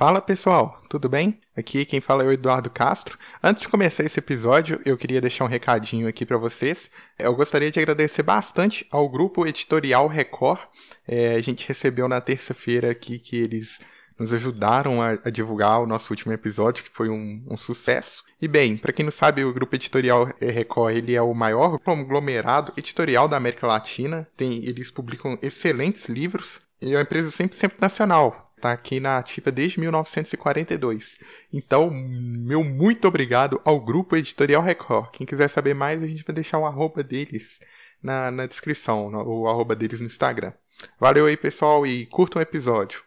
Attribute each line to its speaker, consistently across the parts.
Speaker 1: Fala pessoal, tudo bem? Aqui quem fala é o Eduardo Castro. Antes de começar esse episódio, eu queria deixar um recadinho aqui para vocês. Eu gostaria de agradecer bastante ao grupo editorial Record. É, a gente recebeu na terça-feira aqui que eles nos ajudaram a, a, divulgar o nosso último episódio, que foi um, um sucesso. E bem, para quem não sabe, o grupo editorial Record ele é o maior conglomerado editorial da América Latina. Tem, eles publicam excelentes livros e é uma empresa 100% nacional. Tá aqui na ativa desde 1942. Então, meu muito obrigado ao Grupo Editorial Record. Quem quiser saber mais, a gente vai deixar o arroba deles na, na descrição, o arroba deles no Instagram. Valeu aí, pessoal, e curtam o episódio.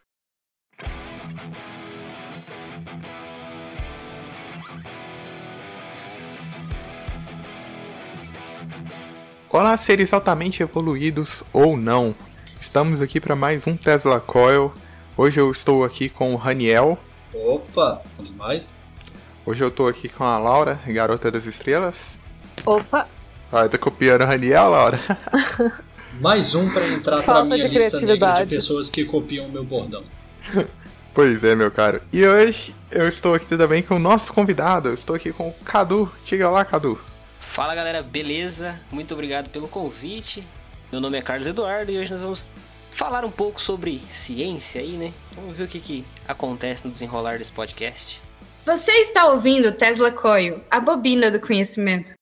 Speaker 1: Olá, seres altamente evoluídos ou não. Estamos aqui para mais um Tesla Coil Hoje eu estou aqui com o Raniel.
Speaker 2: Opa, vamos mais?
Speaker 1: Hoje eu estou aqui com a Laura, garota das estrelas.
Speaker 3: Opa!
Speaker 1: Ah, tá copiando o Raniel, Laura?
Speaker 2: mais um para entrar para minha de lista negra de pessoas que copiam o meu bordão.
Speaker 1: Pois é, meu caro. E hoje eu estou aqui também com o nosso convidado. Eu estou aqui com o Cadu. Diga lá, Cadu.
Speaker 4: Fala galera, beleza? Muito obrigado pelo convite. Meu nome é Carlos Eduardo e hoje nós vamos falar um pouco sobre ciência aí, né? Vamos ver o que, que acontece no desenrolar desse podcast.
Speaker 3: Você está ouvindo Tesla Coil, a bobina do conhecimento.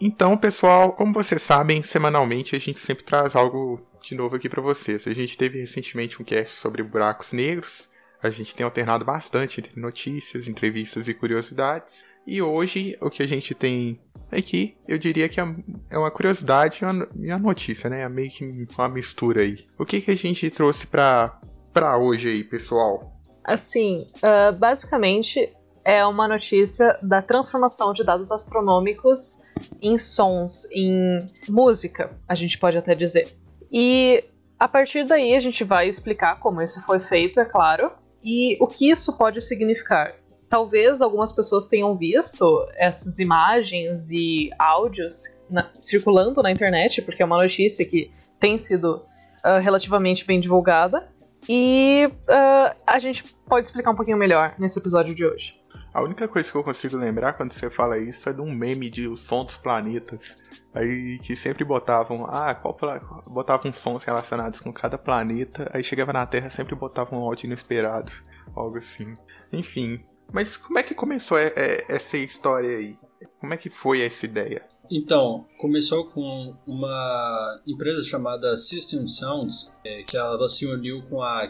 Speaker 1: Então, pessoal, como vocês sabem, semanalmente a gente sempre traz algo de novo aqui para vocês. A gente teve recentemente um cast sobre buracos negros. A gente tem alternado bastante entre notícias, entrevistas e curiosidades. E hoje o que a gente tem aqui, eu diria que é, é uma curiosidade e uma notícia, né? É meio que uma mistura aí. O que, que a gente trouxe pra, pra hoje aí, pessoal?
Speaker 5: Assim, uh, basicamente é uma notícia da transformação de dados astronômicos em sons, em música, a gente pode até dizer. E a partir daí a gente vai explicar como isso foi feito, é claro, e o que isso pode significar talvez algumas pessoas tenham visto essas imagens e áudios na, circulando na internet, porque é uma notícia que tem sido uh, relativamente bem divulgada. E uh, a gente pode explicar um pouquinho melhor nesse episódio de hoje.
Speaker 1: A única coisa que eu consigo lembrar quando você fala isso é de um meme de O Som dos Planetas. Aí que sempre botavam, ah, qual botavam sons relacionados com cada planeta, aí chegava na Terra sempre botavam um áudio inesperado, algo assim. Enfim, mas como é que começou essa história aí? Como é que foi essa ideia?
Speaker 2: Então, começou com uma empresa chamada System Sounds, é, que ela se uniu com a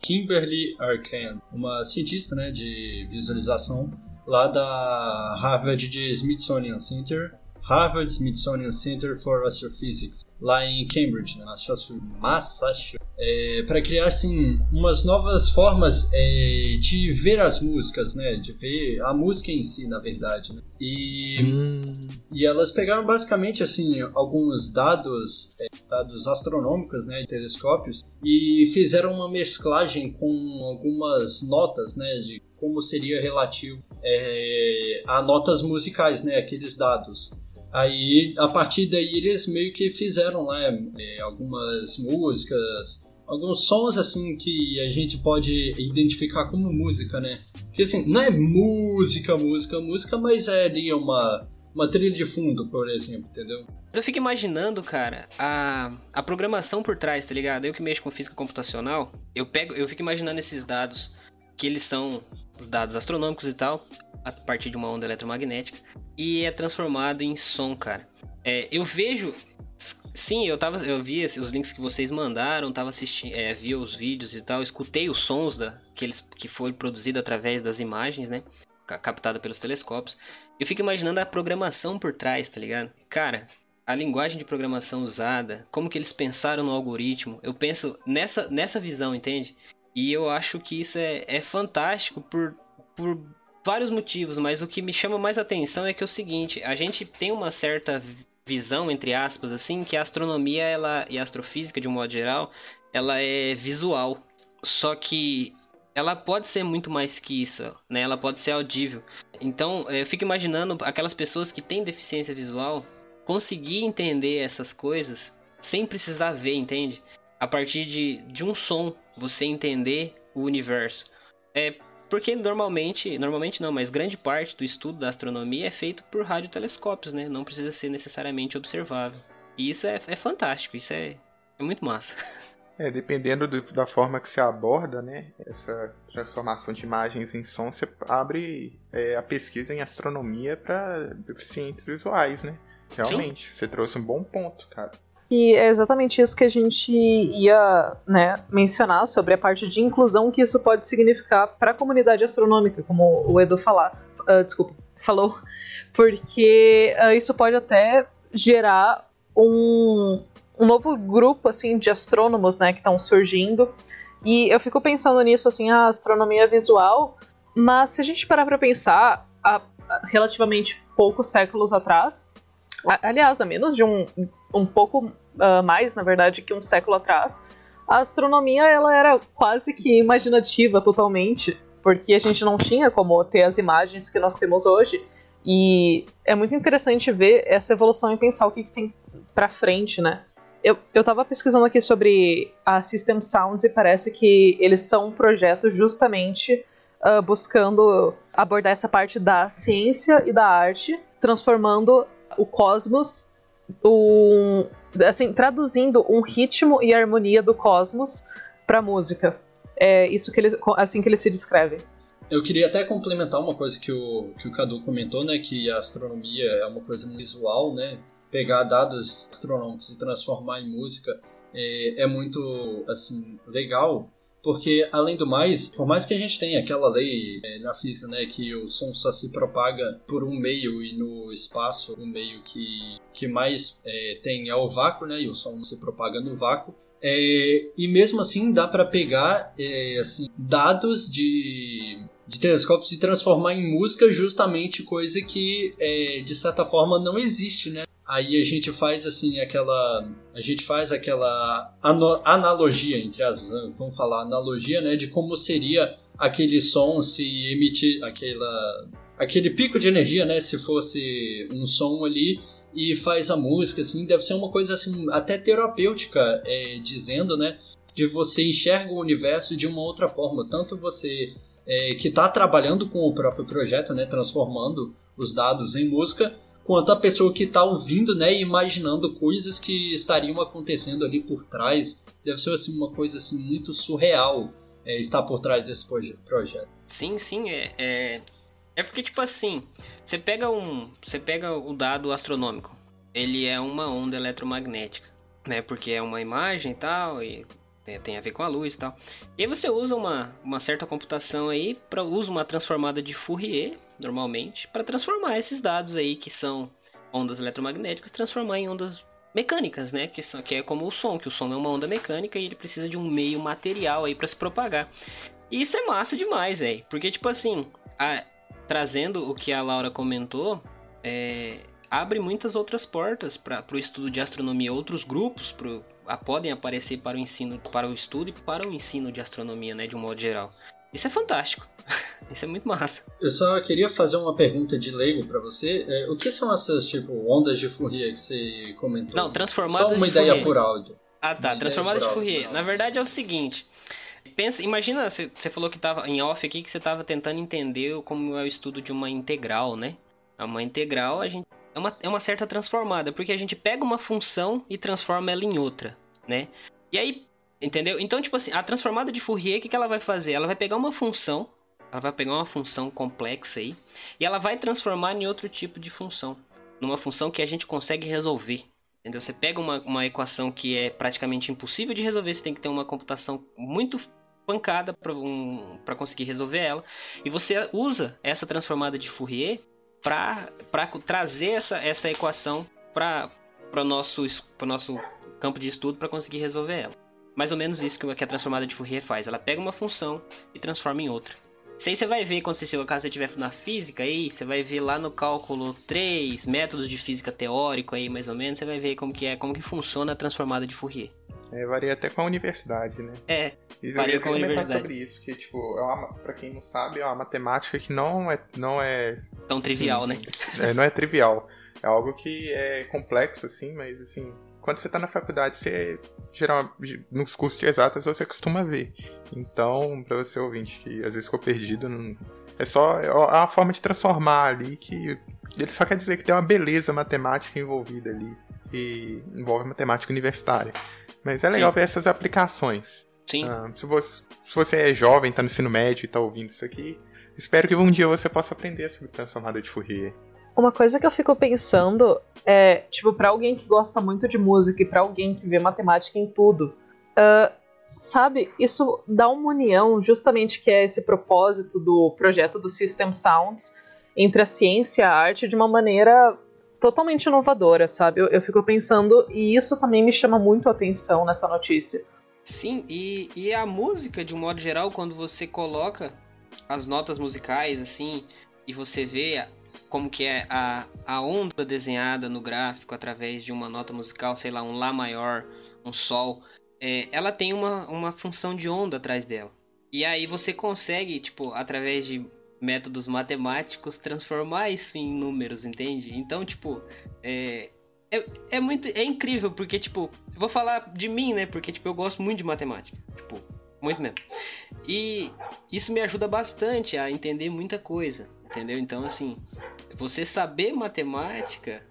Speaker 2: Kimberly Arcand, uma cientista né, de visualização lá da Harvard de Smithsonian Center, Harvard Smithsonian Center for Astrophysics, lá em Cambridge, né, Massachusetts, é, para criar assim umas novas formas é, de ver as músicas, né, de ver a música em si, na verdade. Né? E, hum. e elas pegaram basicamente assim alguns dados, é, dados astronômicos, né, de telescópios, e fizeram uma mesclagem com algumas notas, né, de como seria relativo é, a notas musicais, né, aqueles dados. Aí, a partir daí, eles meio que fizeram lá é, algumas músicas, alguns sons assim que a gente pode identificar como música, né? Que assim, não é música, música, música, mas é ali uma, uma trilha de fundo, por exemplo, entendeu?
Speaker 4: Eu fico imaginando, cara, a, a programação por trás, tá ligado? Eu que mexo com física computacional, eu pego, eu fico imaginando esses dados, que eles são dados astronômicos e tal, a partir de uma onda eletromagnética e é transformado em som, cara. É, eu vejo. Sim, eu tava. Eu vi os links que vocês mandaram, tava assistindo, é, vi os vídeos e tal, escutei os sons da, que, eles, que foi produzido através das imagens, né? Captada pelos telescópios. Eu fico imaginando a programação por trás, tá ligado? Cara, a linguagem de programação usada, como que eles pensaram no algoritmo. Eu penso nessa, nessa visão, entende? E eu acho que isso é, é fantástico por, por vários motivos, mas o que me chama mais atenção é que é o seguinte, a gente tem uma certa visão, entre aspas, assim, que a astronomia ela, e a astrofísica, de um modo geral, ela é visual. Só que ela pode ser muito mais que isso, né? Ela pode ser audível. Então, eu fico imaginando aquelas pessoas que têm deficiência visual conseguir entender essas coisas sem precisar ver, entende? A partir de, de um som, você entender o universo. É, porque normalmente, normalmente não, mas grande parte do estudo da astronomia é feito por radiotelescópios, né? Não precisa ser necessariamente observável. E isso é, é fantástico, isso é, é muito massa.
Speaker 1: É, dependendo do, da forma que você aborda, né, essa transformação de imagens em som, você abre é, a pesquisa em astronomia para deficientes visuais, né? Realmente, Sim. você trouxe um bom ponto, cara.
Speaker 5: E é exatamente isso que a gente ia né, mencionar sobre a parte de inclusão que isso pode significar para a comunidade astronômica, como o Edu falar, uh, desculpa, falou, porque uh, isso pode até gerar um, um novo grupo assim de astrônomos, né, que estão surgindo. E eu fico pensando nisso assim, a astronomia visual, mas se a gente parar para pensar, há relativamente poucos séculos atrás, aliás, a menos de um, um pouco uh, mais, na verdade, que um século atrás, a astronomia ela era quase que imaginativa totalmente, porque a gente não tinha como ter as imagens que nós temos hoje. E é muito interessante ver essa evolução e pensar o que, que tem para frente, né? Eu, eu tava pesquisando aqui sobre a System Sounds e parece que eles são um projeto justamente uh, buscando abordar essa parte da ciência e da arte, transformando o cosmos, um, assim, traduzindo um ritmo e harmonia do cosmos para música. É isso que eles, assim que ele se descreve.
Speaker 2: Eu queria até complementar uma coisa que o, que o Cadu comentou, né? Que a astronomia é uma coisa visual, né? Pegar dados astronômicos e transformar em música é, é muito, assim, legal porque além do mais, por mais que a gente tenha aquela lei é, na física, né, que o som só se propaga por um meio e no espaço o meio que, que mais é, tem é o vácuo, né, e o som se propaga no vácuo. É, e mesmo assim dá para pegar é, assim, dados de, de telescópios e transformar em música justamente coisa que é, de certa forma não existe, né? Aí a gente faz assim aquela a gente faz aquela analogia entre as né? vamos falar analogia, né, de como seria aquele som se emitir aquela aquele pico de energia, né, se fosse um som ali e faz a música assim, deve ser uma coisa assim até terapêutica, é, dizendo, né, que você enxerga o universo de uma outra forma, tanto você é, que está trabalhando com o próprio projeto, né, transformando os dados em música, quanto a pessoa que está ouvindo, né, e imaginando coisas que estariam acontecendo ali por trás. Deve ser assim uma coisa assim muito surreal é, estar por trás desse projeto.
Speaker 4: Sim, sim, é, é, é porque tipo assim, você pega um, você pega o dado astronômico, ele é uma onda eletromagnética, né? Porque é uma imagem e tal e tem, tem, a ver com a luz e tal. E aí você usa uma, uma certa computação aí para usa uma transformada de Fourier normalmente, para transformar esses dados aí que são ondas eletromagnéticas, transformar em ondas mecânicas, né? Que, são, que é como o som, que o som é uma onda mecânica e ele precisa de um meio material aí para se propagar. E isso é massa demais, velho. Porque, tipo assim, a, trazendo o que a Laura comentou, é, abre muitas outras portas para o estudo de astronomia. Outros grupos pro, a, podem aparecer para o ensino, para o estudo e para o ensino de astronomia, né? De um modo geral. Isso é fantástico. Isso é muito massa.
Speaker 2: Eu só queria fazer uma pergunta de leigo para você. É, o que são essas, tipo, ondas de Fourier que você comentou?
Speaker 4: Não, transformadas
Speaker 2: Só uma
Speaker 4: de
Speaker 2: ideia
Speaker 4: Fourier.
Speaker 2: por áudio.
Speaker 4: Ah, tá. Transformadas de Fourier. Na verdade é o seguinte. Pensa, imagina, você falou que tava em off aqui que você estava tentando entender como é o estudo de uma integral, né? Uma integral, a gente é uma, é uma certa transformada, porque a gente pega uma função e transforma ela em outra, né? E aí, Entendeu? Então, tipo assim, a transformada de Fourier, o que, que ela vai fazer? Ela vai pegar uma função, ela vai pegar uma função complexa aí, e ela vai transformar em outro tipo de função. Numa função que a gente consegue resolver. Entendeu? Você pega uma, uma equação que é praticamente impossível de resolver, você tem que ter uma computação muito pancada para um, conseguir resolver ela. E você usa essa transformada de Fourier para trazer essa, essa equação para o nosso, nosso campo de estudo para conseguir resolver ela mais ou menos isso que a transformada de Fourier faz. Ela pega uma função e transforma em outra. Isso aí você vai ver quando você, caso você estiver na física aí, você vai ver lá no cálculo 3, métodos de física teórico aí, mais ou menos, você vai ver como que é, como que funciona a transformada de Fourier.
Speaker 1: É, varia até com a universidade, né?
Speaker 4: É, isso varia com a universidade.
Speaker 1: sobre isso, que tipo, é uma, pra quem não sabe, é uma matemática que não é... Não é
Speaker 4: Tão trivial,
Speaker 1: sim,
Speaker 4: né?
Speaker 1: É, não é trivial. É algo que é complexo, assim, mas assim, quando você está na faculdade, você geralmente nos cursos de exatas você costuma ver. Então, para você ouvinte que às vezes ficou perdido, não... é só é uma forma de transformar ali que ele só quer dizer que tem uma beleza matemática envolvida ali e envolve matemática universitária. Mas é legal Sim. ver essas aplicações.
Speaker 4: Sim. Ah,
Speaker 1: se, você, se você é jovem, está no ensino médio e está ouvindo isso aqui, espero que um dia você possa aprender sobre transformada de Fourier.
Speaker 5: Uma coisa que eu fico pensando é, tipo, para alguém que gosta muito de música e para alguém que vê matemática em tudo, uh, sabe, isso dá uma união, justamente que é esse propósito do projeto do System Sounds entre a ciência e a arte de uma maneira totalmente inovadora, sabe? Eu, eu fico pensando, e isso também me chama muito a atenção nessa notícia.
Speaker 4: Sim, e, e a música, de um modo geral, quando você coloca as notas musicais, assim, e você vê como que é a, a onda desenhada no gráfico através de uma nota musical, sei lá, um Lá maior, um Sol, é, ela tem uma, uma função de onda atrás dela. E aí você consegue, tipo, através de métodos matemáticos, transformar isso em números, entende? Então, tipo, é, é, é muito. É incrível, porque, tipo, vou falar de mim, né? Porque, tipo, eu gosto muito de matemática. Tipo, muito mesmo. E isso me ajuda bastante a entender muita coisa, entendeu? Então, assim, você saber matemática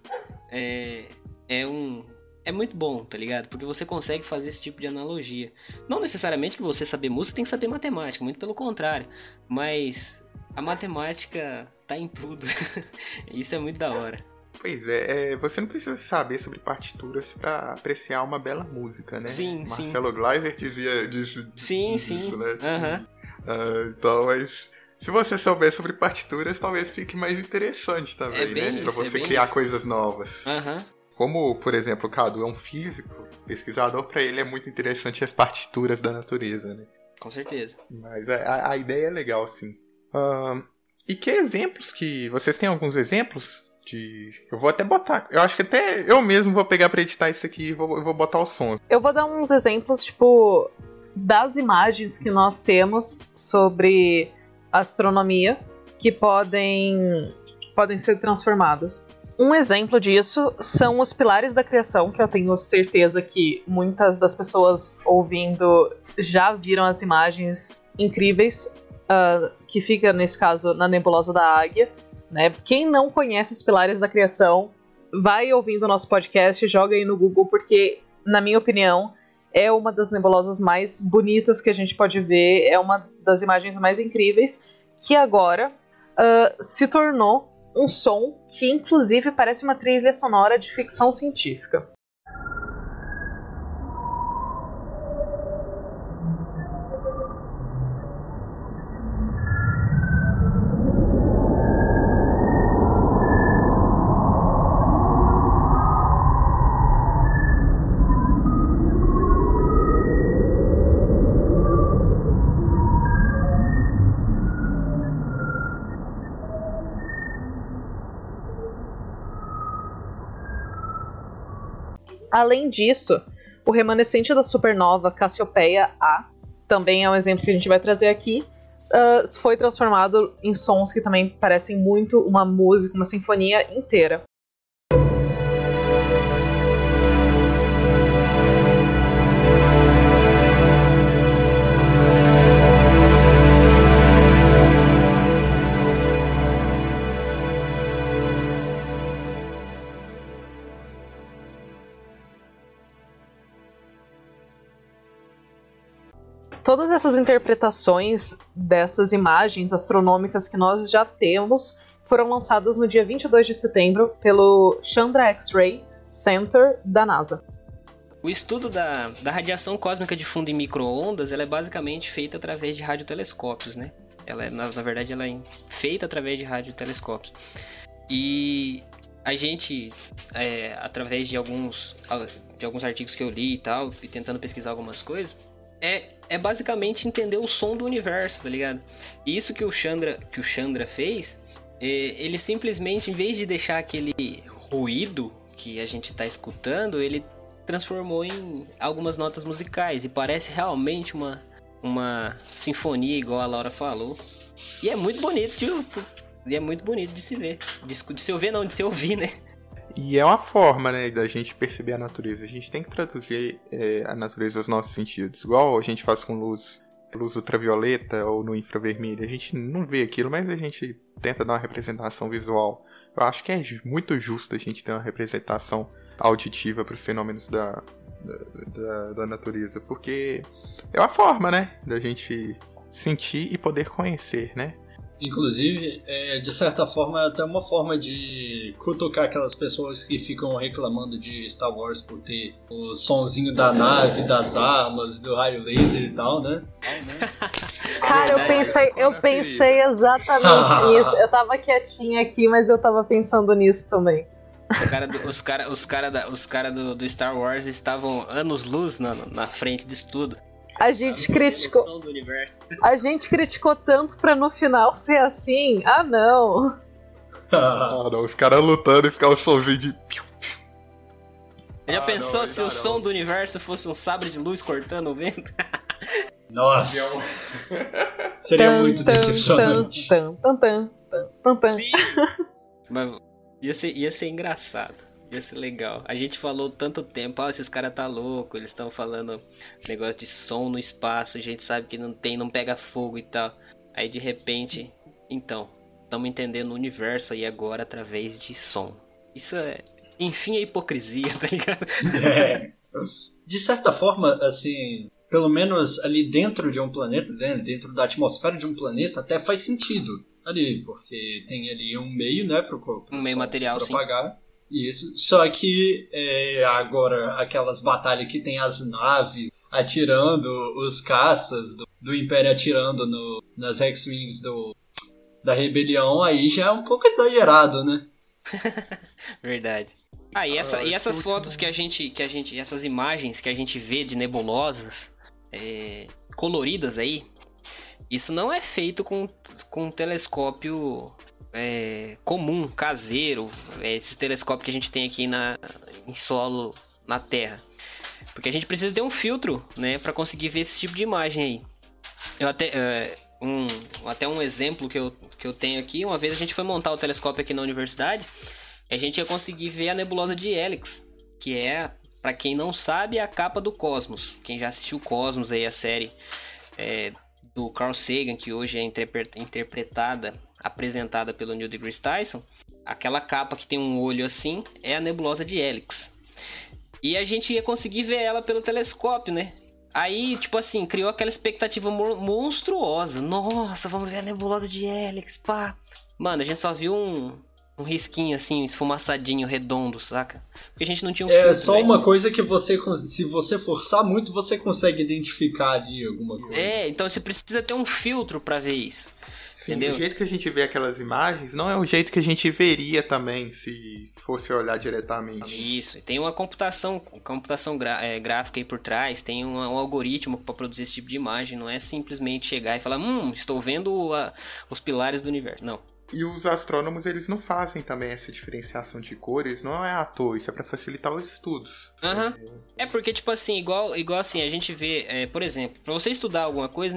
Speaker 4: é, é um. É muito bom, tá ligado? Porque você consegue fazer esse tipo de analogia. Não necessariamente que você saber música tem que saber matemática, muito pelo contrário. Mas a matemática tá em tudo. Isso é muito da hora.
Speaker 1: Pois é, é, você não precisa saber sobre partituras para apreciar uma bela música, né?
Speaker 4: Sim,
Speaker 1: Marcelo
Speaker 4: sim.
Speaker 1: Gleiser dizia disso,
Speaker 4: sim,
Speaker 1: disso,
Speaker 4: sim.
Speaker 1: né?
Speaker 4: Uhum.
Speaker 1: Uh, então, mas se você souber sobre partituras, talvez fique mais interessante também,
Speaker 4: é
Speaker 1: né?
Speaker 4: Pra
Speaker 1: você
Speaker 4: é
Speaker 1: criar
Speaker 4: isso.
Speaker 1: coisas novas.
Speaker 4: Uhum.
Speaker 1: Como, por exemplo, o Cadu é um físico, pesquisador, para ele é muito interessante as partituras da natureza, né?
Speaker 4: Com certeza.
Speaker 1: Mas a, a ideia é legal, sim. Uh, e que exemplos que. Vocês têm alguns exemplos de. Eu vou até botar. Eu acho que até eu mesmo vou pegar pra editar isso aqui e vou, vou botar o som.
Speaker 5: Eu vou dar uns exemplos, tipo, das imagens que nós temos sobre astronomia que podem, podem ser transformadas. Um exemplo disso são os pilares da criação, que eu tenho certeza que muitas das pessoas ouvindo já viram as imagens incríveis, uh, que fica, nesse caso, na nebulosa da águia. Né? Quem não conhece os pilares da criação, vai ouvindo o nosso podcast, joga aí no Google, porque, na minha opinião, é uma das nebulosas mais bonitas que a gente pode ver, é uma das imagens mais incríveis, que agora uh, se tornou um som que, inclusive, parece uma trilha sonora de ficção científica. Além disso, o remanescente da supernova Cassiopeia A, também é um exemplo que a gente vai trazer aqui, uh, foi transformado em sons que também parecem muito uma música, uma sinfonia inteira. Todas essas interpretações dessas imagens astronômicas que nós já temos foram lançadas no dia 22 de setembro pelo Chandra X-Ray Center da NASA.
Speaker 4: O estudo da, da radiação cósmica de fundo em microondas ela é basicamente feita através de radiotelescópios, né? Ela é, na, na verdade, ela é feita através de radiotelescópios. E a gente, é, através de alguns, de alguns artigos que eu li e tal, e tentando pesquisar algumas coisas, é, é basicamente entender o som do universo, tá ligado? E isso que o Chandra, que o Chandra fez, é, ele simplesmente, em vez de deixar aquele ruído que a gente tá escutando, ele transformou em algumas notas musicais e parece realmente uma, uma sinfonia, igual a Laura falou. E é muito bonito, tipo, e é muito bonito de se ver. De, de se ouvir, não, de se ouvir, né?
Speaker 1: E é uma forma, né, da gente perceber a natureza. A gente tem que traduzir é, a natureza aos nossos sentidos. Igual a gente faz com luz, luz ultravioleta ou no infravermelho. A gente não vê aquilo, mas a gente tenta dar uma representação visual. Eu acho que é muito justo a gente ter uma representação auditiva para os fenômenos da, da, da, natureza, porque é uma forma, né, da gente sentir e poder conhecer, né?
Speaker 2: Inclusive, é, de certa forma, é até uma forma de cutucar aquelas pessoas que ficam reclamando de Star Wars por ter o sonzinho da nave, das armas, do raio laser e tal, né?
Speaker 5: Cara, eu pensei, eu pensei exatamente nisso. Eu tava quietinha aqui, mas eu tava pensando nisso também.
Speaker 4: Cara do, os caras os cara os cara do, do, Star Wars estavam anos-luz na, na frente disso tudo.
Speaker 5: A gente criticou. A gente criticou tanto pra no final ser assim. Ah, não.
Speaker 1: ah, não. Os caras lutando e ficar o somzinho de.
Speaker 4: Já ah, pensou não, se o som do universo fosse um sabre de luz cortando o vento?
Speaker 2: Nossa! Seria muito decepcionante. Tan, tan, tan,
Speaker 4: tan, tan, tan. Sim. Mas Ia ser, ia ser engraçado. Ia ser legal. A gente falou tanto tempo, ah, esses caras tá louco, eles estão falando negócio de som no espaço, a gente sabe que não tem, não pega fogo e tal. Aí de repente, então, estamos entendendo o universo aí agora através de som. Isso é, enfim, é hipocrisia, tá ligado? É.
Speaker 2: De certa forma, assim, pelo menos ali dentro de um planeta, né, dentro da atmosfera de um planeta, até faz sentido ali, porque tem ali um meio, né, para
Speaker 4: um meio material,
Speaker 2: se propagar. Sim. Isso. Só que é, agora aquelas batalhas que tem as naves atirando, os caças do, do Império atirando no, nas X-Wings do, da rebelião, aí já é um pouco exagerado, né?
Speaker 4: Verdade. Ah, e, essa, ah, e essas fotos que a gente, que a gente, essas imagens que a gente vê de nebulosas é, coloridas aí, isso não é feito com, com um telescópio é, comum, caseiro, é, esses telescópios que a gente tem aqui na, em solo na Terra. Porque a gente precisa ter um filtro, né, para conseguir ver esse tipo de imagem aí. Eu até, é, um, até um exemplo que eu, que eu tenho aqui, uma vez a gente foi montar o telescópio aqui na universidade, a gente ia conseguir ver a nebulosa de Helix, que é, para quem não sabe, a capa do Cosmos. Quem já assistiu Cosmos aí, a série é, do Carl Sagan, que hoje é interpretada, apresentada pelo Neil deGrasse Tyson, aquela capa que tem um olho assim é a nebulosa de Helix. E a gente ia conseguir ver ela pelo telescópio, né? Aí, tipo assim, criou aquela expectativa monstruosa. Nossa, vamos ver a nebulosa de Helix, pá. Mano, a gente só viu um, um risquinho assim, esfumaçadinho, redondo, saca? Porque a gente não tinha um
Speaker 2: É filtro, só uma coisa que você, se você forçar muito, você consegue identificar ali alguma coisa.
Speaker 4: É, então você precisa ter um filtro para ver isso.
Speaker 1: Sim,
Speaker 4: entendeu?
Speaker 1: o jeito que a gente vê aquelas imagens não é o jeito que a gente veria também se fosse olhar diretamente.
Speaker 4: Isso, e tem uma computação, computação é, gráfica aí por trás, tem um, um algoritmo para produzir esse tipo de imagem, não é simplesmente chegar e falar, hum, estou vendo a, os pilares do universo. Não,
Speaker 1: e os astrônomos, eles não fazem também essa diferenciação de cores, não é à toa, isso é para facilitar os estudos.
Speaker 4: Uhum. É porque, tipo assim, igual, igual assim, a gente vê, é, por exemplo, para você estudar alguma coisa,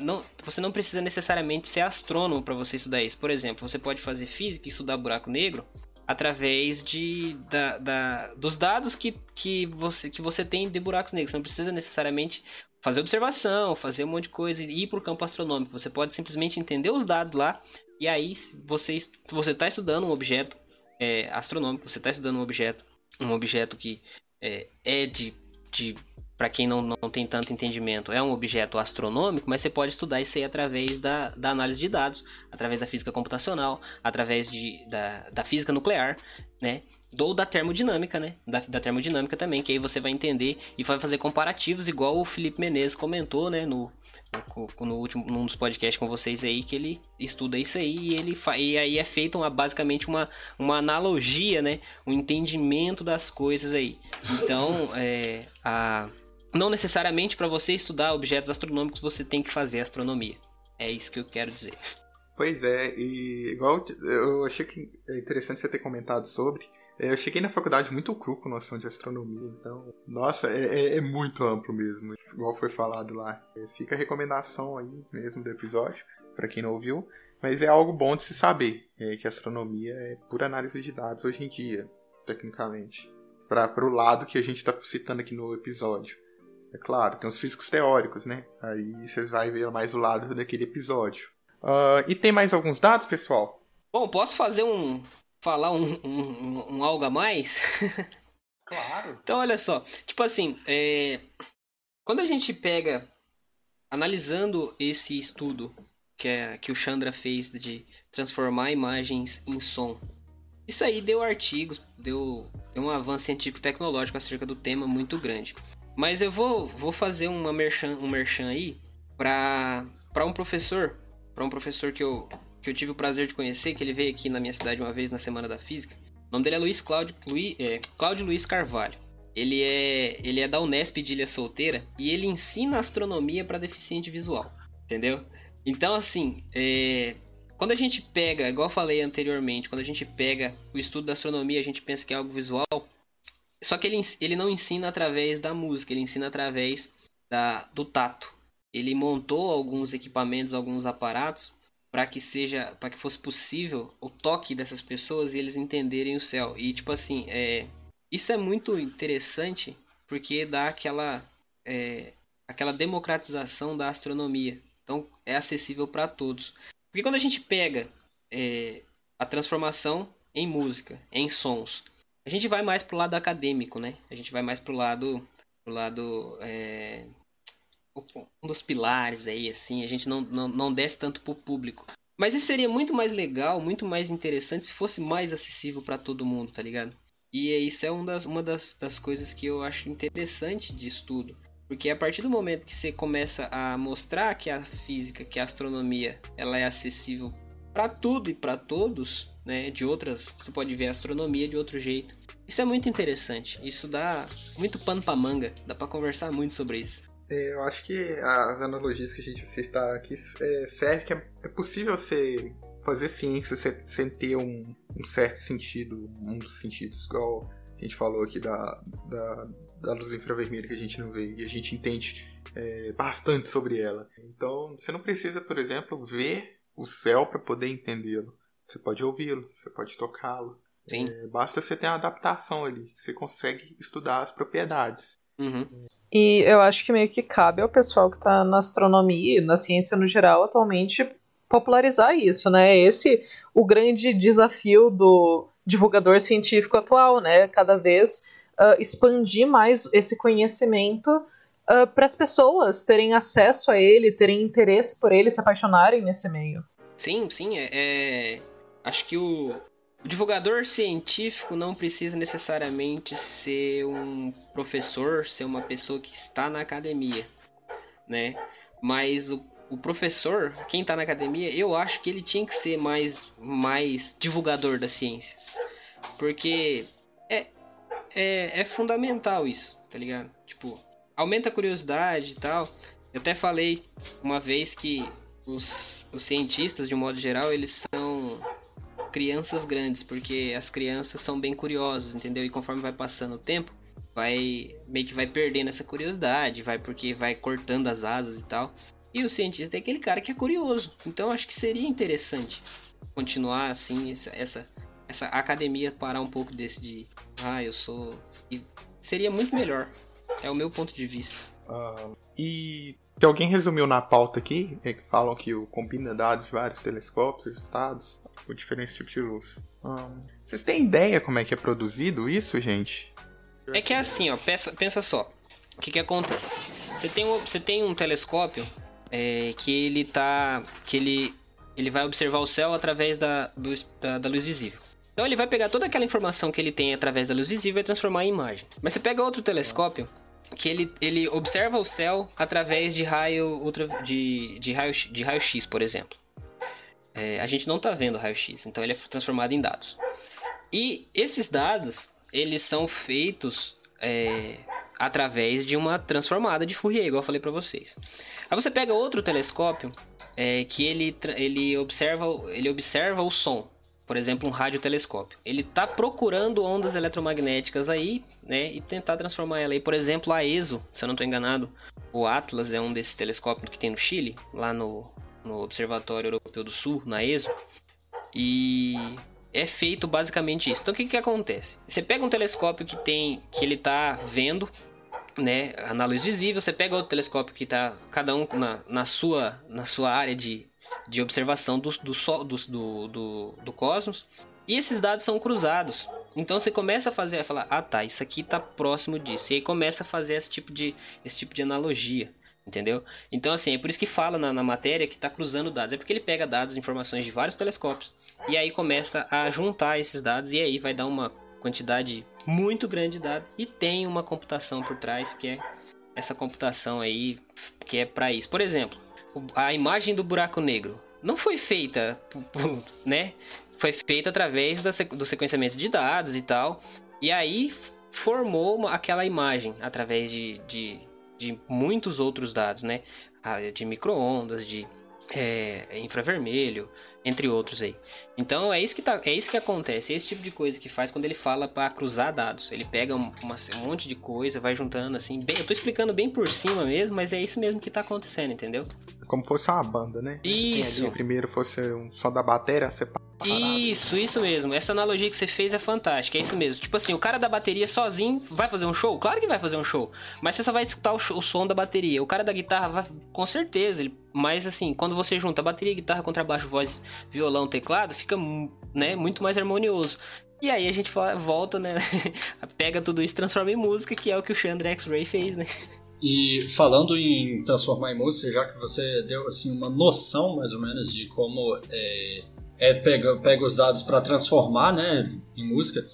Speaker 4: não, você não precisa necessariamente ser astrônomo para você estudar isso. Por exemplo, você pode fazer física e estudar buraco negro através de, da, da, dos dados que, que, você, que você tem de buracos negros. Você não precisa necessariamente fazer observação, fazer um monte de coisa e ir para o campo astronômico. Você pode simplesmente entender os dados lá e aí, se você está estudando um objeto é, astronômico, você está estudando um objeto, um objeto que é, é de, de para quem não, não tem tanto entendimento, é um objeto astronômico, mas você pode estudar isso aí através da, da análise de dados, através da física computacional, através de, da, da física nuclear, né? Ou da termodinâmica, né? Da, da, termodinâmica também, que aí você vai entender e vai fazer comparativos, igual o Felipe Menezes comentou, né? No, no, no último, num dos podcasts com vocês aí, que ele estuda isso aí e ele e aí é feita uma, basicamente uma, uma analogia, né? Um entendimento das coisas aí. Então, é, a, não necessariamente para você estudar objetos astronômicos você tem que fazer astronomia. É isso que eu quero dizer.
Speaker 1: Pois é, e igual eu achei que é interessante você ter comentado sobre. É, eu cheguei na faculdade muito cru com noção de astronomia, então, nossa, é, é, é muito amplo mesmo, igual foi falado lá. É, fica a recomendação aí mesmo do episódio, para quem não ouviu, mas é algo bom de se saber, é, que a astronomia é pura análise de dados hoje em dia. tecnicamente. Para o lado que a gente está citando aqui no episódio. É claro, tem os físicos teóricos, né? Aí vocês vão ver mais o lado daquele episódio. Uh, e tem mais alguns dados, pessoal?
Speaker 4: Bom, posso fazer um. Falar um, um, um algo a mais?
Speaker 1: Claro.
Speaker 4: então, olha só. Tipo assim, é... quando a gente pega. Analisando esse estudo que, é, que o Chandra fez de transformar imagens em som. Isso aí deu artigos, deu, deu um avanço científico tecnológico acerca do tema muito grande. Mas eu vou, vou fazer uma merchan, um merchan aí para um professor, para um professor que eu, que eu tive o prazer de conhecer, que ele veio aqui na minha cidade uma vez na Semana da Física. O nome dele é Luiz Cláudio, Luiz, é, Cláudio Luiz Carvalho. Ele é, ele é da Unesp de Ilha Solteira e ele ensina astronomia para deficiente visual, entendeu? Então, assim, é, quando a gente pega, igual eu falei anteriormente, quando a gente pega o estudo da astronomia, a gente pensa que é algo visual, só que ele, ele não ensina através da música, ele ensina através da, do tato. Ele montou alguns equipamentos, alguns aparatos para que seja, para que fosse possível o toque dessas pessoas e eles entenderem o céu. E tipo assim, é, isso é muito interessante porque dá aquela é, aquela democratização da astronomia. Então é acessível para todos. Porque quando a gente pega é, a transformação em música, em sons, a gente vai mais pro lado acadêmico, né? A gente vai mais pro lado. Pro lado. É, um dos pilares aí, assim. A gente não, não, não desce tanto pro público. Mas isso seria muito mais legal, muito mais interessante se fosse mais acessível para todo mundo, tá ligado? E isso é um das, uma das, das coisas que eu acho interessante de estudo. Porque a partir do momento que você começa a mostrar que a física, que a astronomia, ela é acessível para tudo e para todos, né, de outras, você pode ver a astronomia de outro jeito. Isso é muito interessante. Isso dá muito pano para manga. Dá para conversar muito sobre isso.
Speaker 1: É, eu acho que as analogias que a gente citar aqui é, serve que é, é possível você fazer ciência sem ter um, um, certo sentido, um dos sentidos, igual a gente falou aqui da, da, da luz infravermelha que a gente não vê e a gente entende é, bastante sobre ela. Então, você não precisa, por exemplo, ver o céu para poder entendê-lo. Você pode ouvi-lo, você pode tocá-lo. É, basta você ter uma adaptação ali. Você consegue estudar as propriedades.
Speaker 4: Uhum.
Speaker 5: E eu acho que meio que cabe ao pessoal que está na astronomia e na ciência no geral atualmente popularizar isso, né? Esse o grande desafio do divulgador científico atual, né? Cada vez uh, expandir mais esse conhecimento uh, para as pessoas terem acesso a ele, terem interesse por ele, se apaixonarem nesse meio.
Speaker 4: Sim, sim, é, é acho que o, o divulgador científico não precisa necessariamente ser um professor, ser uma pessoa que está na academia, né? Mas o, o professor, quem está na academia, eu acho que ele tinha que ser mais, mais divulgador da ciência. Porque é, é, é fundamental isso, tá ligado? Tipo, aumenta a curiosidade e tal. Eu até falei uma vez que os, os cientistas, de um modo geral, eles são crianças grandes, porque as crianças são bem curiosas, entendeu? E conforme vai passando o tempo, vai meio que vai perdendo essa curiosidade, vai porque vai cortando as asas e tal. E o cientista é aquele cara que é curioso. Então acho que seria interessante continuar assim essa essa, essa academia parar um pouco desse de ah, eu sou e seria muito melhor. É o meu ponto de vista.
Speaker 1: Uh, e que alguém resumiu na pauta aqui, é que falam que o combina dados de vários telescópios registrados com diferentes tipos de luz. Um, vocês têm ideia como é que é produzido isso, gente?
Speaker 4: É que é assim, ó, pensa, pensa só. O que que acontece? Você tem um, você tem um telescópio é, que ele tá. que ele, ele vai observar o céu através da, do, da, da luz visível. Então ele vai pegar toda aquela informação que ele tem através da luz visível e transformar em imagem. Mas você pega outro telescópio que ele, ele observa o céu através de raio ultra, de, de raio de raio X, por exemplo. É, a gente não está vendo raio X, então ele é transformado em dados. E esses dados eles são feitos é, através de uma transformada de Fourier, igual eu falei para vocês. Aí você pega outro telescópio é, que ele, ele observa ele observa o som por exemplo, um radiotelescópio. Ele está procurando ondas eletromagnéticas aí, né, e tentar transformar ela aí. Por exemplo, a ESO, se eu não estou enganado, o Atlas é um desses telescópios que tem no Chile, lá no, no Observatório Europeu do Sul, na ESO. E é feito basicamente isso. Então o que, que acontece? Você pega um telescópio que tem. que ele tá vendo, né, na luz visível, você pega outro telescópio que tá cada um na, na, sua, na sua área de, de observação do, do, do, do, do cosmos. E esses dados são cruzados. Então você começa a fazer, a falar, ah tá, isso aqui tá próximo disso. E aí começa a fazer esse tipo de, esse tipo de analogia. Entendeu? Então, assim, é por isso que fala na, na matéria que está cruzando dados. É porque ele pega dados, informações de vários telescópios e aí começa a juntar esses dados e aí vai dar uma quantidade muito grande de dados e tem uma computação por trás que é essa computação aí que é para isso. Por exemplo, a imagem do buraco negro não foi feita, né? Foi feita através do sequenciamento de dados e tal. E aí formou aquela imagem através de, de de muitos outros dados, né? De microondas, de é, infravermelho, entre outros aí. Então é isso que tá, é isso que acontece, é esse tipo de coisa que faz quando ele fala para cruzar dados. Ele pega um, uma, um, monte de coisa, vai juntando assim, bem, eu tô explicando bem por cima mesmo, mas é isso mesmo que tá acontecendo, entendeu?
Speaker 1: Como fosse uma banda, né?
Speaker 4: Isso.
Speaker 1: primeiro fosse um só da bateria, você
Speaker 4: isso, isso mesmo. Essa analogia que você fez é fantástica. É isso mesmo. Tipo assim, o cara da bateria sozinho vai fazer um show? Claro que vai fazer um show. Mas você só vai escutar o, show, o som da bateria. O cara da guitarra vai, com certeza. Ele, mas assim, quando você junta bateria, guitarra, contrabaixo, voz, violão, teclado, fica né, muito mais harmonioso. E aí a gente volta, né? pega tudo isso e transforma em música, que é o que o Chandra X-Ray fez, né?
Speaker 2: E falando em transformar em música, já que você deu assim uma noção mais ou menos de como é, é, pega, pega os dados para transformar né, em música.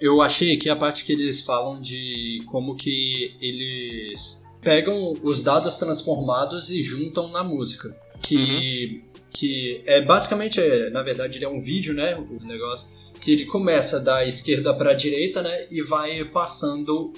Speaker 2: Eu achei aqui a parte que eles falam de como que eles pegam os dados transformados e juntam na música. Que, uhum. que é basicamente, é, na verdade, ele é um vídeo, né? O negócio que ele começa da esquerda para a direita, né, e vai passando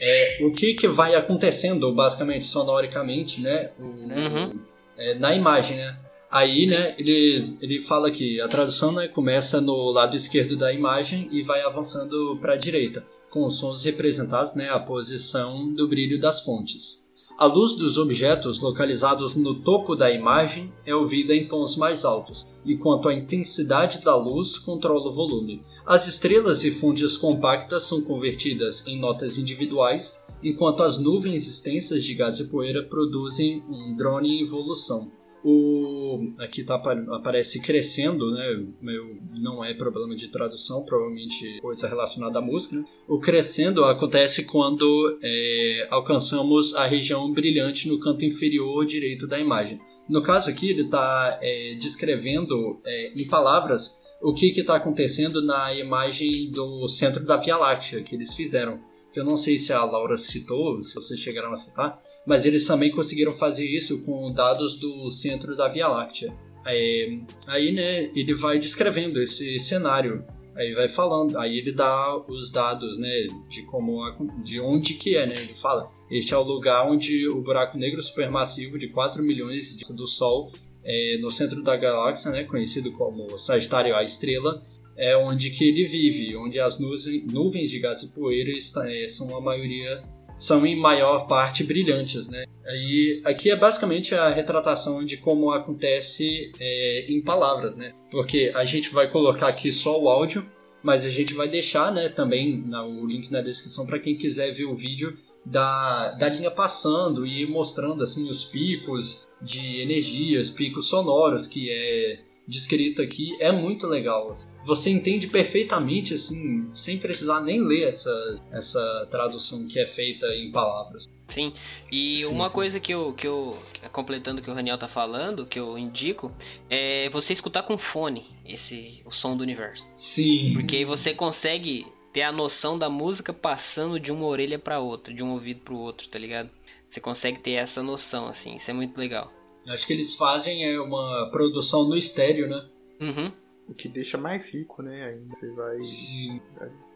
Speaker 2: é, o que que vai acontecendo, basicamente sonoricamente, né, o, uhum. é, na imagem, né. Aí, né, ele, ele fala que a tradução né, começa no lado esquerdo da imagem e vai avançando para a direita, com os sons representados né, a posição do brilho das fontes. A luz dos objetos localizados no topo da imagem é ouvida em tons mais altos, enquanto a intensidade da luz controla o volume. As estrelas e fontes compactas são convertidas em notas individuais, enquanto as nuvens extensas de gás e poeira produzem um drone em evolução. O aqui tá, aparece crescendo, né? Meu, não é problema de tradução, provavelmente coisa relacionada à música. O crescendo acontece quando é, alcançamos a região brilhante no canto inferior direito da imagem. No caso aqui, ele está é, descrevendo é, em palavras o que está acontecendo na imagem do centro da Via Láctea que eles fizeram. Eu não sei se a Laura citou, se vocês chegaram a citar, mas eles também conseguiram fazer isso com dados do centro da Via Láctea. É, aí, né, ele vai descrevendo esse cenário, aí vai falando, aí ele dá os dados, né, de como, de onde que é, né, ele fala, este é o lugar onde o buraco negro supermassivo de 4 milhões do Sol é, no centro da galáxia, né, conhecido como Sagitário A Estrela, é onde que ele vive, onde as nuvens de gás e poeira é, são a maioria são em maior parte brilhantes, né? E aqui é basicamente a retratação de como acontece é, em palavras, né? Porque a gente vai colocar aqui só o áudio, mas a gente vai deixar, né, também na, o link na descrição para quem quiser ver o vídeo da, da linha passando e mostrando assim os picos de energias, picos sonoros que é descrito aqui é muito legal. Você entende perfeitamente, assim, sem precisar nem ler essa, essa tradução que é feita em palavras.
Speaker 4: Sim, e sim, uma sim. coisa que eu, que eu, completando o que o Raniel tá falando, que eu indico, é você escutar com fone esse, o som do universo.
Speaker 2: Sim.
Speaker 4: Porque aí você consegue ter a noção da música passando de uma orelha para outra, de um ouvido para o outro, tá ligado? Você consegue ter essa noção, assim, isso é muito legal.
Speaker 2: Acho que eles fazem é uma produção no estéreo, né?
Speaker 4: Uhum.
Speaker 1: O que deixa mais rico, né? Ainda você vai. Sim.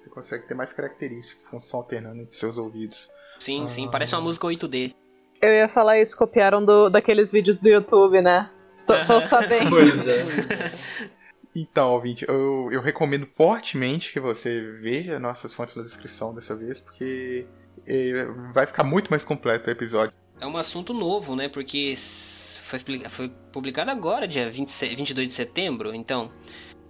Speaker 1: Você consegue ter mais características com som alternando entre seus ouvidos.
Speaker 4: Sim, ah. sim. Parece uma música 8D.
Speaker 5: Eu ia falar isso, copiaram do, daqueles vídeos do YouTube, né? Tô, tô sabendo.
Speaker 2: pois é.
Speaker 1: Então, ouvinte, eu, eu recomendo fortemente que você veja nossas fontes na descrição dessa vez, porque é, vai ficar muito mais completo o episódio.
Speaker 4: É um assunto novo, né? Porque foi, foi publicado agora, dia 20, 22 de setembro, então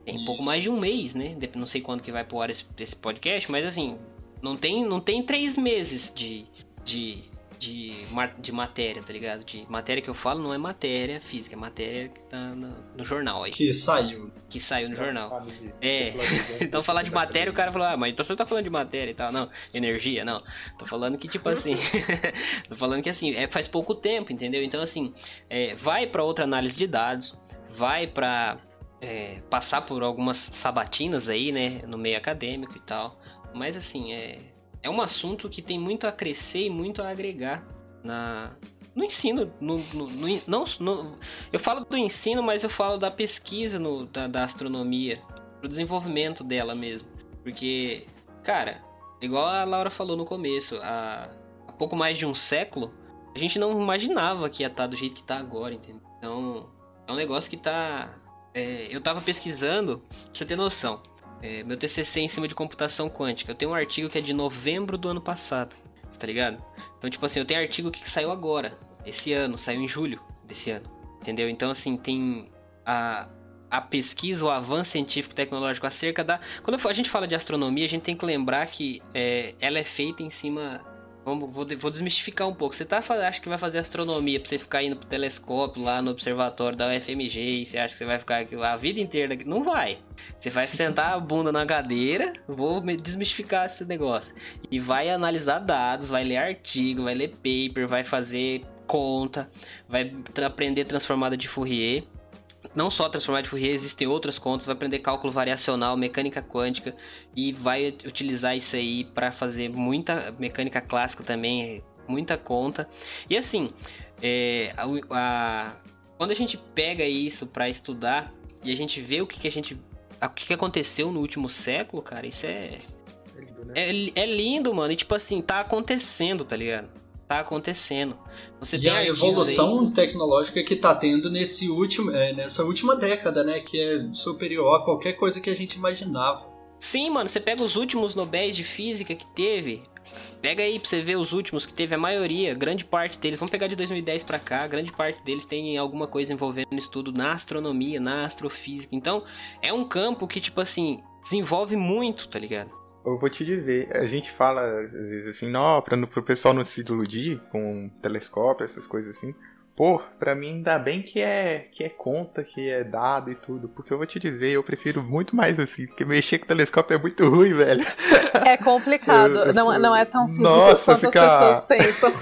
Speaker 4: Tem
Speaker 2: Isso.
Speaker 4: pouco mais de um mês, né? Não sei quando que vai pro ar esse, esse podcast, mas assim, não tem, não tem três meses de, de, de, de matéria, tá ligado? De matéria que eu falo não é matéria física, é matéria que tá no, no jornal aí,
Speaker 2: Que saiu.
Speaker 4: que saiu no jornal.
Speaker 1: Família.
Speaker 4: É, então falar de matéria, o cara falou, ah, mas então você tá falando de matéria e tal. Não, energia, não. Tô falando que, tipo assim. tô falando que assim, é, faz pouco tempo, entendeu? Então, assim, é, vai pra outra análise de dados, vai pra é, passar por algumas sabatinas aí, né? No meio acadêmico e tal. Mas assim, é, é um assunto que tem muito a crescer e muito a agregar na. No ensino, no, no- no- não, no- eu falo do ensino, mas eu falo da pesquisa no- da, da astronomia, pro desenvolvimento dela mesmo. Porque, cara, igual a Laura falou no começo, há, há pouco mais de um século, a gente não imaginava que ia estar do jeito que tá agora, entendeu? Então, é um negócio que tá. é, eu tava pesquisando, pra você ter noção. É, meu TCC em cima de computação quântica. Eu tenho um artigo que é de novembro do ano passado, tá ligado? Então, tipo assim, eu tenho artigo que saiu agora, esse ano, saiu em julho desse ano, entendeu? Então, assim, tem a, a pesquisa, o avanço científico tecnológico acerca da. Quando a gente fala de astronomia, a gente tem que lembrar que é, ela é feita em cima. Vamos, vou, vou desmistificar um pouco. Você tá, acha que vai fazer astronomia pra você ficar indo pro telescópio lá no observatório da UFMG e você acha que você vai ficar a vida inteira? Não vai. Você vai sentar a bunda na cadeira, vou desmistificar esse negócio. E vai analisar dados, vai ler artigo, vai ler paper, vai fazer conta, vai aprender transformada de Fourier. Não só transformada de Fourier, existem outras contas, vai aprender cálculo variacional, mecânica quântica e vai utilizar isso aí para fazer muita mecânica clássica também, muita conta. E assim, é, a- a- quando a gente pega isso para estudar e a gente vê o que, que a gente o que, que aconteceu no último século, cara, isso é,
Speaker 1: né?
Speaker 4: é, é lindo, mano. E tipo assim, tá acontecendo, tá ligado? Tá acontecendo. Você
Speaker 2: e
Speaker 4: tem
Speaker 2: a evolução tecnológica que tá tendo nesse último, é, nessa última década, né? Que é superior a qualquer coisa que a gente imaginava.
Speaker 4: Sim, mano, você pega os últimos Nobéis de Física que teve. Pega aí pra você ver os últimos que teve, a maioria, grande parte deles, vamos pegar de 2010 pra cá, grande parte deles tem alguma coisa envolvendo estudo na astronomia, na astrofísica. Então, é um campo que, tipo assim, desenvolve muito, tá ligado?
Speaker 1: Eu vou te dizer, a gente fala às vezes assim, não, pra, pro pessoal não se desiludir com telescópio, essas coisas assim. Pô, pra mim ainda bem que é, que é conta, que é dado e tudo. Porque eu vou te dizer, eu prefiro muito mais assim, porque mexer com telescópio é muito ruim, velho.
Speaker 5: É complicado.
Speaker 1: Eu- eu
Speaker 5: não,
Speaker 1: fui-
Speaker 5: não é tão simples
Speaker 1: Nossa,
Speaker 5: quanto
Speaker 1: fica-
Speaker 5: as pessoas pensam.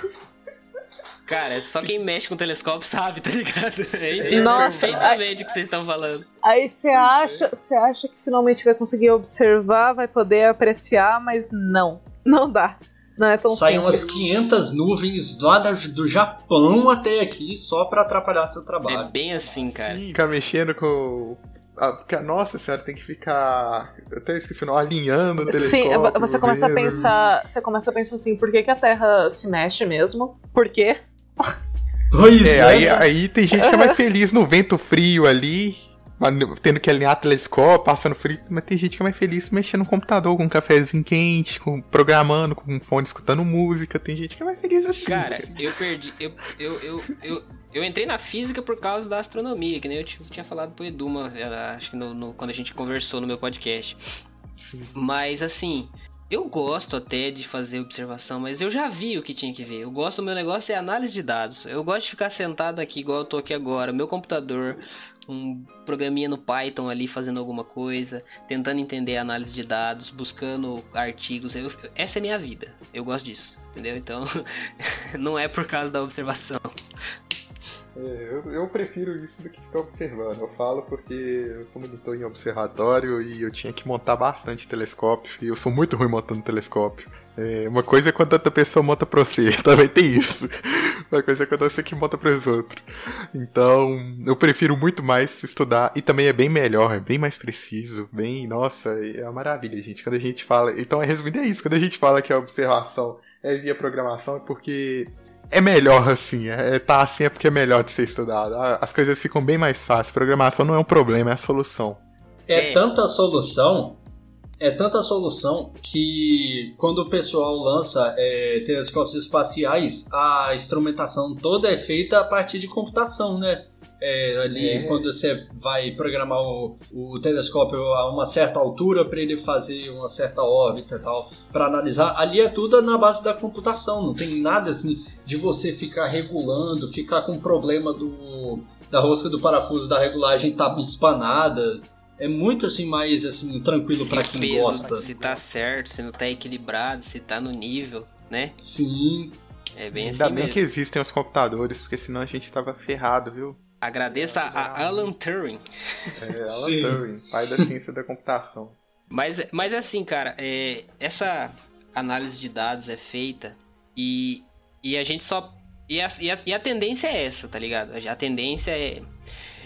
Speaker 4: Cara, só quem mexe com telescópio sabe, tá ligado? Eu entendo
Speaker 5: Nossa,
Speaker 4: perfeitamente o que vocês estão falando.
Speaker 5: Aí você acha, você acha que finalmente vai conseguir observar, vai poder apreciar, mas não. Não dá. Não é tão
Speaker 2: Saem
Speaker 5: simples.
Speaker 2: umas 500 nuvens lá da- do Japão até aqui só pra atrapalhar seu
Speaker 4: É
Speaker 2: trabalho.
Speaker 4: bem assim, cara.
Speaker 1: Ficar mexendo com. a- porque, nossa senhora, tem que ficar. Eu até esqueci o nome, alinhando o
Speaker 5: Sim,
Speaker 1: telescópio.
Speaker 5: você começa a
Speaker 1: vendo.
Speaker 5: pensar. Você começa a pensar assim, por que, que a Terra se mexe mesmo? Por quê?
Speaker 2: Pois
Speaker 1: É,
Speaker 2: é,
Speaker 1: aí, aí tem gente que é mais feliz no vento frio ali, tendo que alinhar telescópio, passando frio, mas tem gente que é mais feliz mexendo no computador com um cafezinho quente, com, programando, com um fone escutando música, tem gente que é mais feliz assim.
Speaker 4: Cara, eu perdi. Eu, eu, eu, eu, eu entrei na física por causa da astronomia, que nem eu tinha falado pro Edu, uma, vez, acho que no, no- quando a gente conversou no meu podcast.
Speaker 1: Sim.
Speaker 4: Mas assim, eu gosto até de fazer observação, mas eu já vi o que tinha que ver. Eu gosto, o meu negócio é análise de dados. Eu gosto de ficar sentado aqui, igual eu tô aqui agora, meu computador, um programinha no Python ali fazendo alguma coisa, tentando entender a análise de dados, buscando artigos. Eu- essa é minha vida. Eu gosto disso, entendeu? Então, não é por causa da observação.
Speaker 1: É, eu, eu prefiro isso do que ficar observando. Eu falo porque eu sou monitor em observatório e eu tinha que montar bastante telescópio. E eu sou muito ruim montando telescópio. É, uma coisa é quando outra pessoa monta pra você, também tem isso. Uma coisa é quando você que monta pros outros. Então, eu prefiro muito mais estudar. E também é bem melhor, é bem mais preciso. Bem, nossa, é uma maravilha, gente. Quando a gente fala. Então, resumindo, é isso. Quando a gente fala que a observação é via programação, é porque é melhor assim. É, tá assim é porque é melhor de ser estudado. A- As coisas ficam bem mais fáceis. Programação não é um problema, é a solução.
Speaker 2: É
Speaker 4: É.
Speaker 2: tanta solução, é tanta solução que quando o pessoal lança é, telescópios espaciais, a instrumentação toda é feita a partir de computação, né? É, ali
Speaker 1: É.
Speaker 2: quando você vai programar o, o telescópio a uma certa altura para ele fazer uma certa órbita e tal, para analisar, ali é tudo na base da computação, não tem nada assim de você ficar regulando, ficar com problema do da rosca do parafuso da regulagem tá espanada. É muito assim mais assim tranquilo
Speaker 4: Se
Speaker 2: para quem
Speaker 4: peso,
Speaker 2: gosta.
Speaker 4: Se tá certo, se não tá equilibrado, se tá no nível, né?
Speaker 2: Sim,
Speaker 4: É bem
Speaker 1: Ainda
Speaker 4: assim
Speaker 1: bem
Speaker 4: mesmo.
Speaker 1: que existem os computadores, porque senão a gente tava ferrado, viu?
Speaker 4: Agradeça a Alan Turing.
Speaker 1: É, Alan
Speaker 2: Sim.
Speaker 1: Turing, pai da ciência da computação.
Speaker 4: Mas, mas assim, cara, é, essa análise de dados é feita e, e a gente só. E a, e, a, e a tendência é essa, tá ligado? A tendência é.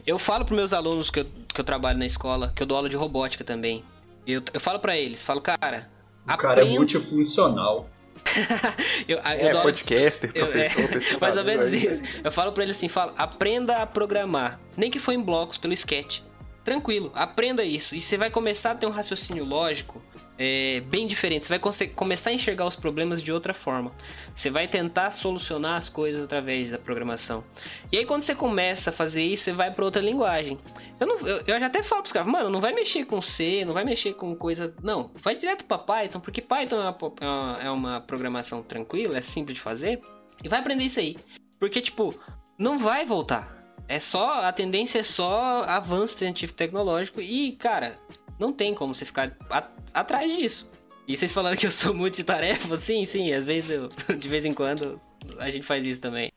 Speaker 4: Eu falo pros meus alunos que eu, que eu trabalho na escola, que eu dou aula de robótica também. Eu, eu falo pra eles, falo, cara.
Speaker 2: o cara é multifuncional.
Speaker 4: eu, eu
Speaker 1: É, podcaster,
Speaker 4: eu-
Speaker 1: professor,
Speaker 4: é,
Speaker 1: pesquisador.
Speaker 4: mais ou menos isso. Eu falo pra ele assim, falo, aprenda a programar, nem que for em blocos pelo sketch. Tranquilo, aprenda isso e você vai começar a ter um raciocínio lógico é, bem diferente. Você vai começar a enxergar os problemas de outra forma. Você vai tentar solucionar as coisas através da programação. E aí quando você começa a fazer isso, você vai para outra linguagem. Eu, não, eu, eu já até falo pros caras, mano, não vai mexer com C, não vai mexer com coisa. Não, vai direto para Python, porque Python é é uma- é uma programação tranquila, é simples de fazer. E vai aprender isso aí. Porque, tipo, não vai voltar. É só. A tendência é só avanço científico tecnológico. E, cara, não tem como você ficar a- atrás disso. E vocês falando que eu sou multitarefa, sim, sim, às vezes eu. De vez em quando a gente faz isso também.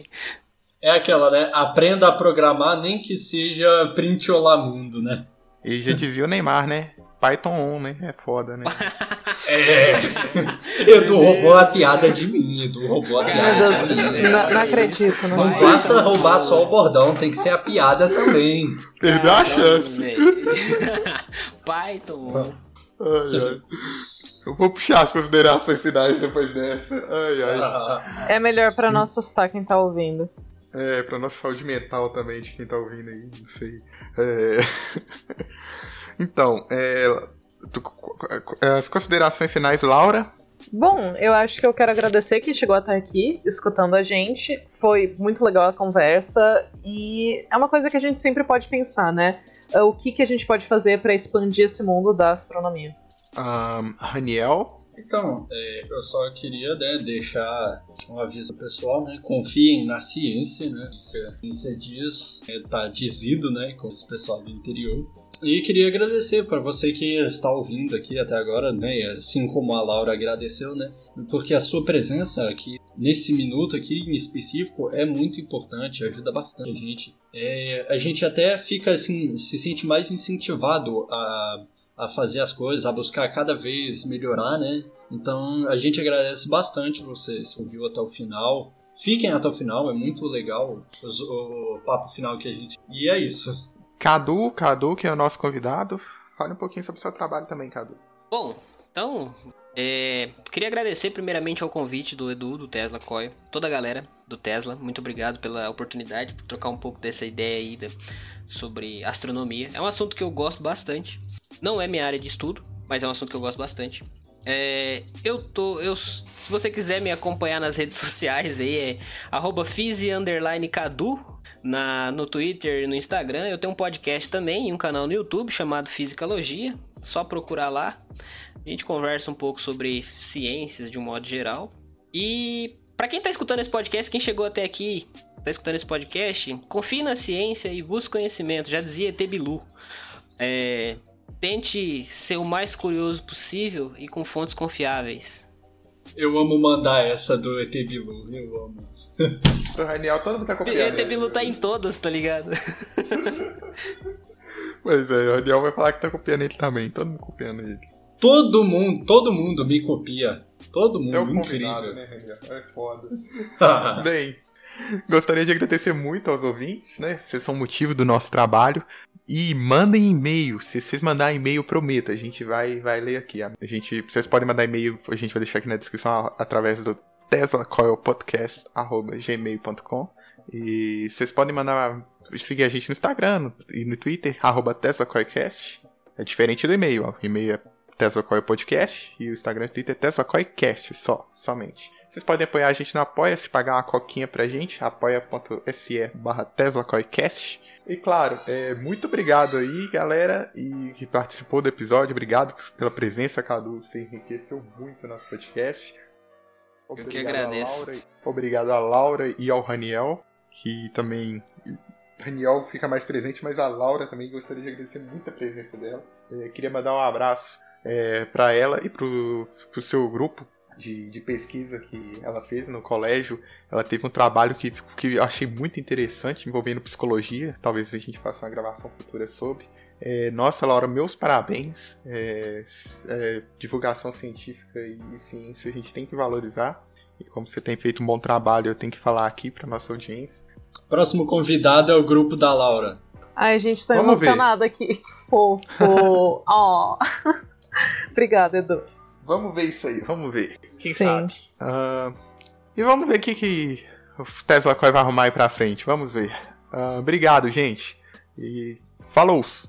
Speaker 2: É aquela, né? Aprenda a programar, nem que seja print olá mundo, né?
Speaker 1: E já dizia o Neymar, né? Python 1, né? É foda, né?
Speaker 2: É. Edu roubou a piada de mim, Edu roubou a piada
Speaker 5: Deus,
Speaker 2: de mim.
Speaker 5: não, não acredito, não.
Speaker 2: Não basta roubar só o bordão, tem que ser a piada também.
Speaker 1: Perdeu a
Speaker 4: Caramba,
Speaker 1: chance.
Speaker 4: Python.
Speaker 1: Ai, ai. Eu vou puxar as considerações finais depois dessa. Ai, ai.
Speaker 2: Ah,
Speaker 5: É melhor pra não assustar quem tá ouvindo.
Speaker 1: É, pra nossa saúde mental também, de quem tá ouvindo aí, não sei. É... então, é... tu- as considerações finais, Laura?
Speaker 5: Bom, eu acho que eu quero agradecer quem chegou até aqui, escutando a gente. Foi muito legal a conversa e é uma coisa que a gente sempre pode pensar, né? É, O que, que a gente pode fazer pra expandir esse mundo da astronomia?
Speaker 1: Ahn, Raniel?
Speaker 2: Então, é, eu só queria né, deixar um aviso pessoal, né? Confiem na ciência, né? Isso é, ciência diz, é, tá dizido, né? Com esse pessoal do interior. E queria agradecer para você que está ouvindo aqui até agora, né? Assim como a Laura agradeceu, né? Porque a sua presença aqui, nesse minuto aqui em específico, é muito importante, ajuda bastante a gente. É, a gente até fica assim, se sente mais incentivado a a fazer as coisas, a buscar cada vez melhorar, né? Então a gente agradece bastante você se ouviu até o final. Fiquem até o final, é muito legal os- o, papo final que a gente. E é isso.
Speaker 1: Cadu, Cadu, que é o nosso convidado. Fale um pouquinho sobre o seu trabalho também, Cadu.
Speaker 4: Bom, então, é, queria agradecer primeiramente ao convite do Edu, do Tesla Coil, toda a galera do Tesla. Muito obrigado pela oportunidade, por trocar um pouco dessa ideia aí da- sobre astronomia. É um assunto que eu gosto bastante. Não é minha área de estudo, mas é um assunto que eu gosto bastante. É, eu tô. Eu, se você quiser me acompanhar nas redes sociais aí, é arroba na, no Twitter e no Instagram. Eu tenho um podcast também e um canal no YouTube chamado Fisicalogia. Só procurar lá. A gente conversa um pouco sobre ciências de um modo geral. E para quem tá escutando esse podcast, quem chegou até aqui, tá escutando esse podcast, confie na ciência e busque conhecimento. Já dizia ET Bilu. É, tente ser o mais curioso possível e com fontes confiáveis.
Speaker 2: Eu amo mandar essa do ET Bilu, eu amo.
Speaker 1: O Raniel, todo mundo tá
Speaker 4: O
Speaker 1: copiando.
Speaker 4: ET Bilu tá em todas, tá ligado?
Speaker 1: Pois é, o Raniel vai falar que tá copiando ele também. Todo mundo copiando ele.
Speaker 2: Todo mundo, todo mundo me copia. Todo mundo,
Speaker 1: É o convidado,
Speaker 2: incrível.
Speaker 1: né? É foda. Bem, gostaria de agradecer muito aos ouvintes, né? Vocês são motivo do nosso trabalho. E mandem e-mail. Se vocês mandarem e-mail, prometa. A gente vai, vai ler aqui. A gente, vocês podem mandar e-mail, a gente vai deixar aqui na descrição através do teslacoilpodcast.gmail.com E vocês podem mandar seguir a gente no Instagram e no Twitter, arroba teslacoilcast. É diferente do e-mail, ó. O e-mail é teslacoil podcast e o Instagram e o Twitter é teslacoilcast só, somente. Vocês podem apoiar a gente no Apoia-se, pagar uma coquinha pra gente, apoia.se barra teslacoilcast. E claro, é, muito obrigado aí, galera, e que participou do episódio. Obrigado pela presença, Cadu. Você enriqueceu muito o nosso podcast.
Speaker 4: Obrigado Eu que agradeço.
Speaker 1: A Laura, obrigado a Laura e ao Raniel, que também. Raniel fica mais presente, mas a Laura também gostaria de agradecer muito a presença dela. É, queria mandar um abraço é, para ela e pro, pro seu grupo de, de, pesquisa que ela fez no colégio. Ela teve um trabalho que, que eu achei muito interessante envolvendo psicologia. Talvez a gente faça uma gravação futura sobre. É, nossa, Laura, meus parabéns. É, é, divulgação científica e ciência a gente tem que valorizar. E como você tem feito um bom trabalho, eu tenho que falar aqui para nossa audiência.
Speaker 2: Próximo convidado é o grupo da Laura.
Speaker 5: Ai, gente, tô Vamos emocionada ver. aqui. Que fofo. oh. Obrigada, Edu.
Speaker 1: Vamos ver isso aí, vamos ver.
Speaker 5: Quem Sim. sabe?
Speaker 1: Uh, e vamos ver o que, que o Tesla vai arrumar aí pra frente. Vamos ver. Uh, obrigado, gente. E falou! -se.